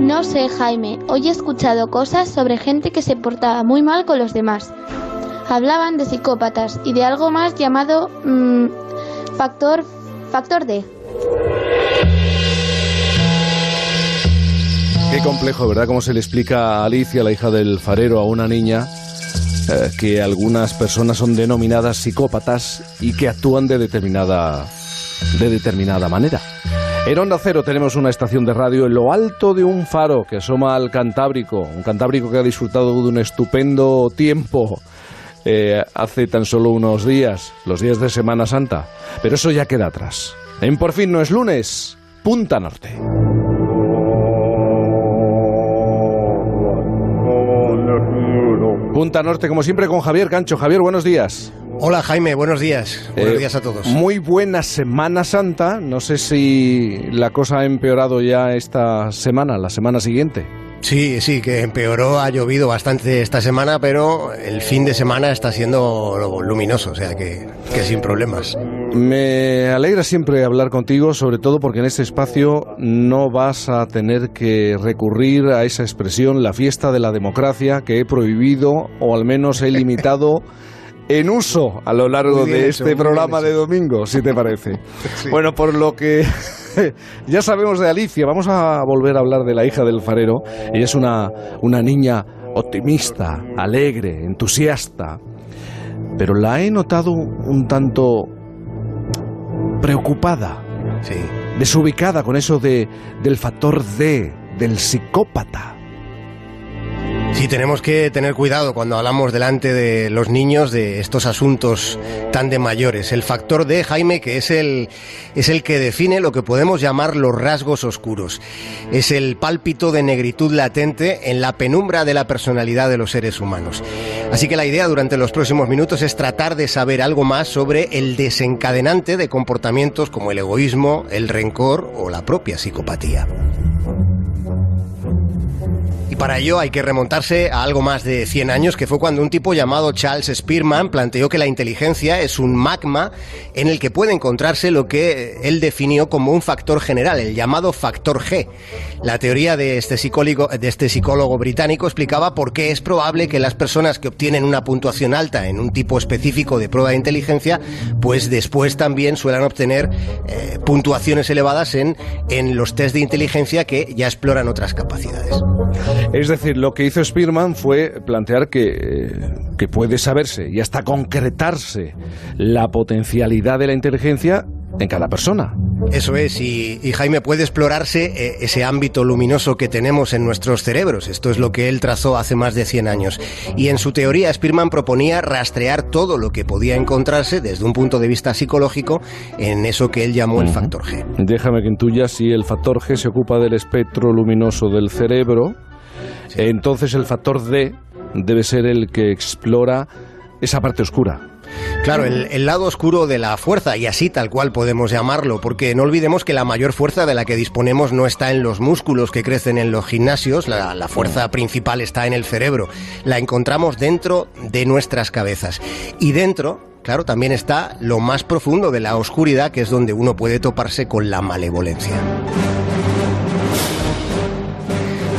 No sé, Jaime. Hoy he escuchado cosas sobre gente que se portaba muy mal con los demás. Hablaban de psicópatas y de algo más llamado mm, factor factor D. Qué complejo, ¿verdad? Cómo se le explica a Alicia, la hija del farero, a una niña eh, que algunas personas son denominadas psicópatas y que actúan de determinada, de determinada manera. En Onda Cero tenemos una estación de radio en lo alto de un faro que asoma al Cantábrico, un Cantábrico que ha disfrutado de un estupendo tiempo eh, hace tan solo unos días, los días de Semana Santa. Pero eso ya queda atrás. En Por fin no es lunes, Punta Norte. Punta Norte, como siempre, con Javier Cancho. Javier, buenos días. Hola Jaime, buenos días. Buenos Eh, días a todos. Muy buena Semana Santa. No sé si la cosa ha empeorado ya esta semana, la semana siguiente. Sí, sí, que empeoró, ha llovido bastante esta semana, pero el fin de semana está siendo luminoso, o sea que, que sin problemas. Me alegra siempre hablar contigo, sobre todo porque en este espacio no vas a tener que recurrir a esa expresión, la fiesta de la democracia, que he prohibido o al menos he limitado en uso a lo largo de hecho, este programa de domingo, si te parece. Sí. Bueno, por lo que ya sabemos de Alicia, vamos a volver a hablar de la hija del farero. Ella es una, una niña optimista, alegre, entusiasta, pero la he notado un tanto preocupada, Sí. desubicada con eso de, del factor D, del psicópata. Sí, tenemos que tener cuidado cuando hablamos delante de los niños de estos asuntos tan de mayores. El factor D, Jaime, que es el, es el que define lo que podemos llamar los rasgos oscuros. Es el pálpito de negritud latente en la penumbra de la personalidad de los seres humanos. Así que la idea durante los próximos minutos es tratar de saber algo más sobre el desencadenante de comportamientos como el egoísmo, el rencor o la propia psicopatía. Para ello hay que remontarse a algo más de 100 años, que fue cuando un tipo llamado Charles Spearman planteó que la inteligencia es un magma en el que puede encontrarse lo que él definió como un factor general, el llamado factor G. La teoría de este psicólogo, de este psicólogo británico explicaba por qué es probable que las personas que obtienen una puntuación alta en un tipo específico de prueba de inteligencia, pues después también suelen obtener eh, puntuaciones elevadas en, en los test de inteligencia que ya exploran otras capacidades. Es decir, lo que hizo Spearman fue plantear que, eh, que puede saberse y hasta concretarse la potencialidad de la inteligencia en cada persona. Eso es, y, y Jaime puede explorarse eh, ese ámbito luminoso que tenemos en nuestros cerebros. Esto es lo que él trazó hace más de 100 años. Y en su teoría, Spearman proponía rastrear todo lo que podía encontrarse desde un punto de vista psicológico en eso que él llamó el factor G. Déjame que intuya si el factor G se ocupa del espectro luminoso del cerebro, entonces el factor D debe ser el que explora esa parte oscura. Claro, el, el lado oscuro de la fuerza, y así tal cual podemos llamarlo, porque no olvidemos que la mayor fuerza de la que disponemos no está en los músculos que crecen en los gimnasios, la, la fuerza principal está en el cerebro, la encontramos dentro de nuestras cabezas. Y dentro, claro, también está lo más profundo de la oscuridad, que es donde uno puede toparse con la malevolencia.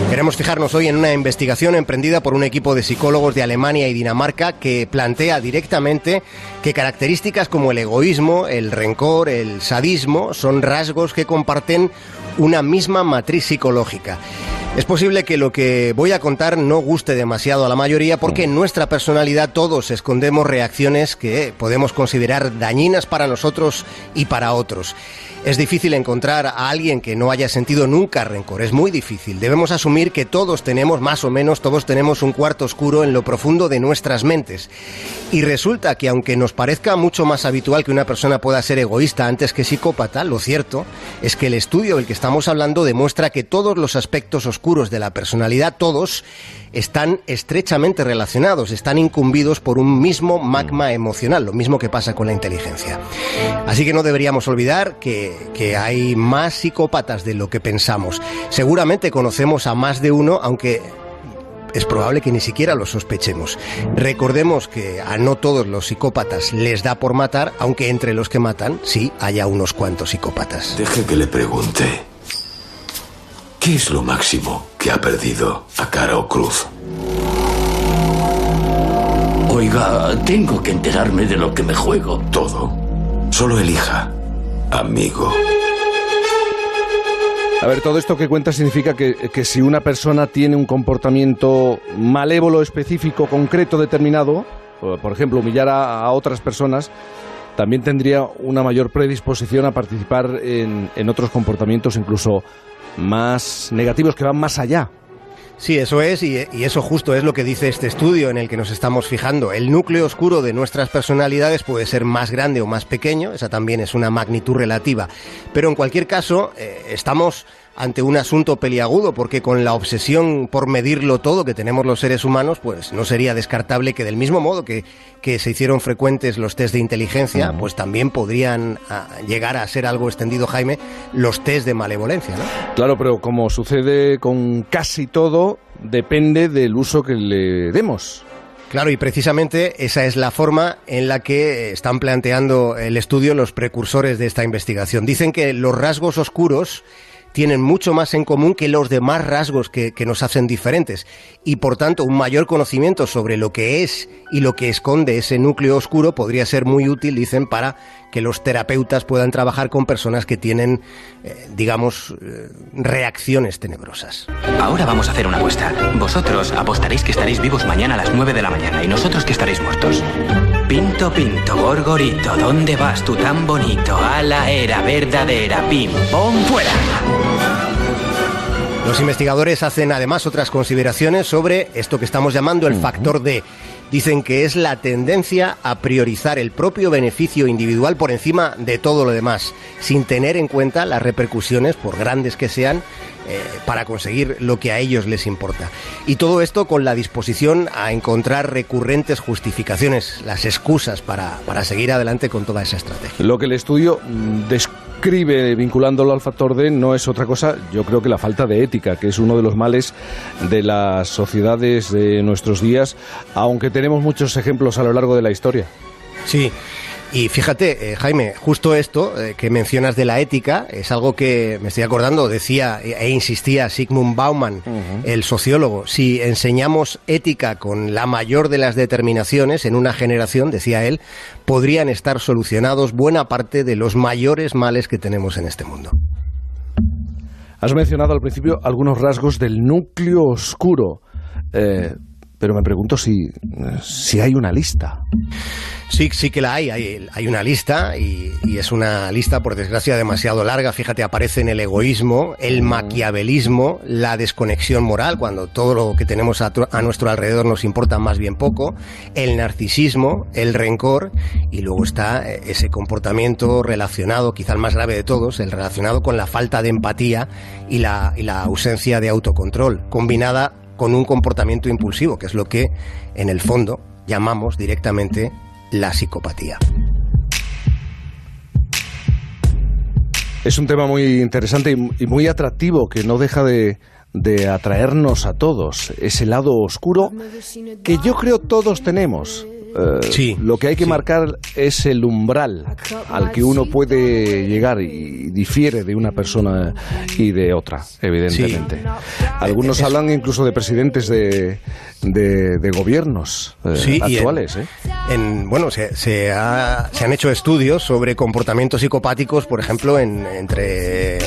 Queremos fijarnos hoy en una investigación emprendida por un equipo de psicólogos de Alemania y Dinamarca que plantea directamente que características como el egoísmo, el rencor, el sadismo son rasgos que comparten una misma matriz psicológica. Es posible que lo que voy a contar no guste demasiado a la mayoría porque en nuestra personalidad todos escondemos reacciones que podemos considerar dañinas para nosotros y para otros. Es difícil encontrar a alguien que no haya sentido nunca rencor, es muy difícil. Debemos asumir que todos tenemos, más o menos, todos tenemos un cuarto oscuro en lo profundo de nuestras mentes. Y resulta que aunque nos parezca mucho más habitual que una persona pueda ser egoísta antes que psicópata, lo cierto es que el estudio del que estamos hablando demuestra que todos los aspectos oscuros de la personalidad, todos, están estrechamente relacionados, están incumbidos por un mismo magma emocional, lo mismo que pasa con la inteligencia. Así que no deberíamos olvidar que, que hay más psicópatas de lo que pensamos. Seguramente conocemos a más de uno, aunque es probable que ni siquiera lo sospechemos. Recordemos que a no todos los psicópatas les da por matar, aunque entre los que matan sí haya unos cuantos psicópatas. Deje que le pregunte. ¿Qué es lo máximo que ha perdido a cara o cruz? Oiga, tengo que enterarme de lo que me juego. Todo. Solo elija. Amigo. A ver, todo esto que cuenta significa que, que, si una persona tiene un comportamiento malévolo específico, concreto, determinado, por ejemplo, humillar a, a otras personas, también tendría una mayor predisposición a participar en, en otros comportamientos incluso más negativos que van más allá Sí, eso es, y, y, eso justo es lo que dice este estudio en el que nos estamos fijando. El núcleo oscuro de nuestras personalidades puede ser más grande o más pequeño, esa también es una magnitud relativa, pero en cualquier caso eh, estamos ante un asunto peliagudo, porque con la obsesión por medirlo todo que tenemos los seres humanos, pues no sería descartable que del mismo modo que, que se hicieron frecuentes los test de inteligencia, pues también podrían a, llegar a ser algo extendido, Jaime, los test de malevolencia, ¿no? Claro, pero como sucede con casi todo, depende del uso que le demos. Claro, y precisamente esa es la forma en la que están planteando el estudio los precursores de esta investigación. Dicen que los rasgos oscuros tienen mucho más en común que los demás rasgos que, nos hacen diferentes y por tanto un mayor conocimiento sobre lo que es y lo que esconde ese núcleo oscuro podría ser muy útil, dicen, para que los terapeutas puedan trabajar con personas que tienen, eh, digamos, eh, reacciones tenebrosas. Ahora vamos a hacer una apuesta. Vosotros apostaréis que estaréis vivos mañana a las 9 de la mañana y nosotros que estaréis muertos. Pinto, pinto, gorgorito, ¿dónde vas tú tan bonito? A la era verdadera, pim, pom, fuera. Los investigadores hacen además otras consideraciones sobre esto que estamos llamando el factor D. Dicen que es la tendencia a priorizar el propio beneficio individual por encima de todo lo demás, sin tener en cuenta las repercusiones, por grandes que sean, eh, para conseguir lo que a ellos les importa. Y todo esto con la disposición a encontrar recurrentes justificaciones, las excusas para, para seguir adelante con toda esa estrategia. Lo que el estudio describe vinculándolo al factor D no es otra cosa, yo creo que la falta de ética, que es uno de los males de las sociedades de nuestros días, aunque tenemos muchos ejemplos a lo largo de la historia. Sí. Y fíjate, eh, Jaime, justo esto eh, que mencionas de la ética es algo que me estoy acordando, decía e insistía Sigmund Bauman, uh -huh. el sociólogo. Si enseñamos ética con la mayor de las determinaciones en una generación, decía él, podrían estar solucionados buena parte de los mayores males que tenemos en este mundo. Has mencionado al principio algunos rasgos del núcleo oscuro. Eh, pero me pregunto si, si hay una lista. Sí, sí que la hay. Hay, hay una lista y, y, es una lista, por desgracia, demasiado larga. Fíjate, aparece en el egoísmo, el maquiavelismo, la desconexión moral, cuando todo lo que tenemos a, a nuestro alrededor nos importa más bien poco, el narcisismo, el rencor y luego está ese comportamiento relacionado, quizá el más grave de todos, el relacionado con la falta de empatía y la, y la ausencia de autocontrol, combinada con un comportamiento impulsivo, que es lo que en el fondo llamamos directamente la psicopatía. Es un tema muy interesante y muy atractivo que no deja de, de atraernos a todos. Ese lado oscuro que yo creo todos tenemos. Uh, sí, lo que hay que sí. marcar es el umbral al que uno puede llegar y difiere de una persona y de otra, evidentemente. Sí. Algunos hablan incluso de presidentes de, de, de gobiernos eh, actuales. En, ¿eh? en, bueno, se, se, ha, se, han hecho estudios sobre comportamientos psicopáticos, por ejemplo, en, entre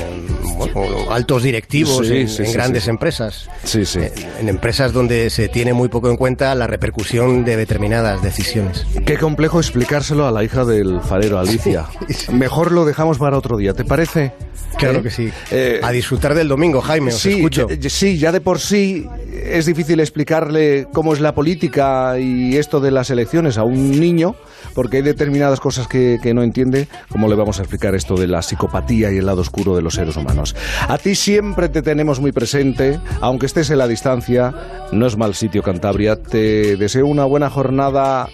bueno, altos directivos en, en grandes empresas. En, en empresas donde se tiene muy poco en cuenta la repercusión de determinadas decisiones decisiones. Qué complejo explicárselo a la hija del farero, Alicia. Sí, sí. Mejor lo dejamos para otro día, ¿te parece? Claro ¿Eh? que sí. Eh, a disfrutar del domingo, Jaime, os sí, escucho. Sí, ya de por sí es difícil explicarle cómo es la política y esto de las elecciones a un niño, porque hay determinadas cosas que, que no entiende. ¿Cómo le vamos a explicar esto de la psicopatía y el lado oscuro de los seres humanos? A ti siempre te tenemos muy presente, aunque estés en la distancia. No es mal sitio, Cantabria. Te deseo una buena jornada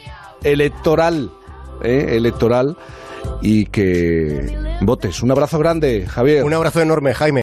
electoral, ¿eh? electoral y que votes. Un abrazo grande, Javier. Un abrazo enorme, Jaime.